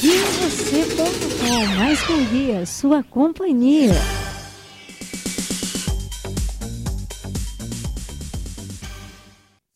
Guiavocê.com, mais que um guia, sua companhia.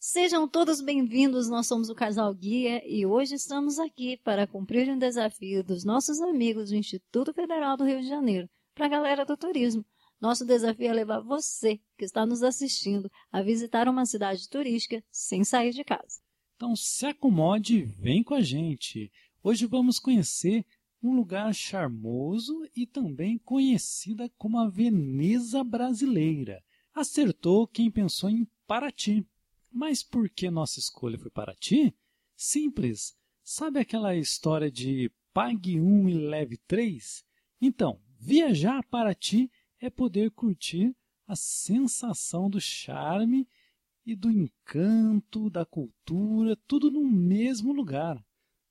Sejam todos bem-vindos, nós somos o Casal Guia e hoje estamos aqui para cumprir um desafio dos nossos amigos do Instituto Federal do Rio de Janeiro, para a galera do turismo. Nosso desafio é levar você, que está nos assistindo, a visitar uma cidade turística sem sair de casa. Então se acomode e vem com a gente. Hoje vamos conhecer um lugar charmoso e também conhecida como a Veneza brasileira. Acertou quem pensou em Paraty. Mas por que nossa escolha foi Paraty? Simples. Sabe aquela história de pague um e leve três? Então, viajar a Paraty é poder curtir a sensação do charme e do encanto, da cultura, tudo no mesmo lugar.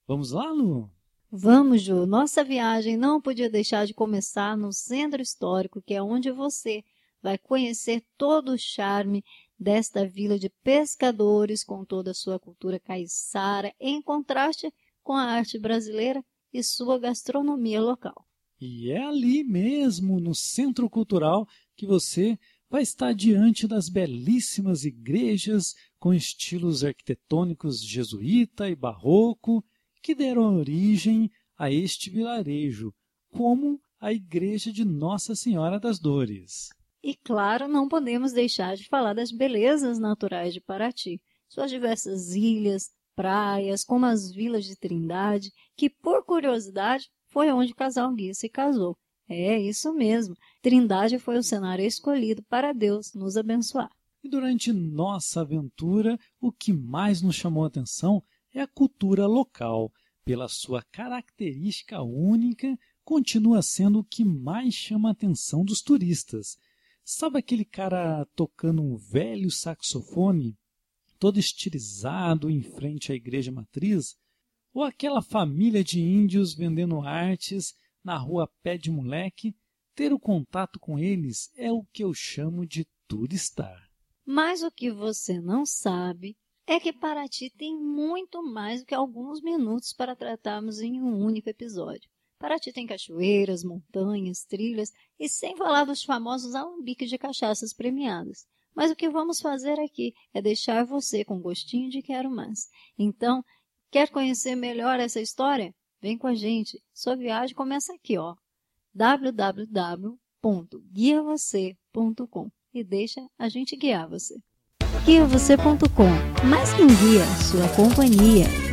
Vamos lá, Lu? Vamos, Ju. Nossa viagem não podia deixar de começar no centro histórico, que é onde você vai conhecer todo o charme desta vila de pescadores com toda a sua cultura caiçara, em contraste com a arte brasileira e sua gastronomia local. E é ali mesmo, no Centro Cultural, que você vai estar diante das belíssimas igrejas com estilos arquitetônicos jesuíta e barroco que deram origem a este vilarejo, como a igreja de Nossa Senhora das Dores. E claro, não podemos deixar de falar das belezas naturais de Paraty, suas diversas ilhas, praias, como as vilas de Trindade, que por curiosidade foi onde o casal Gui se casou. É isso mesmo. Trindade foi o cenário escolhido para Deus nos abençoar. E durante nossa aventura, o que mais nos chamou a atenção é a cultura local. Pela sua característica única, continua sendo o que mais chama a atenção dos turistas. Sabe aquele cara tocando um velho saxofone, todo estilizado em frente à igreja matriz? Ou aquela família de índios vendendo artes na rua Pé de Moleque? Ter o contato com eles é o que eu chamo de turistar. Mas o que você não sabe é que Paraty tem muito mais do que alguns minutos para tratarmos em um único episódio. Paraty tem cachoeiras, montanhas, trilhas e sem falar dos famosos alambiques de cachaças premiadas. Mas o que vamos fazer aqui é deixar você com gostinho de quero mais. Então, quer conhecer melhor essa história? Vem com a gente. Sua viagem começa aqui, ó. www.guiavocê.com e deixa a gente guiar você. Guiavocê.com Mais que um guia, sua companhia.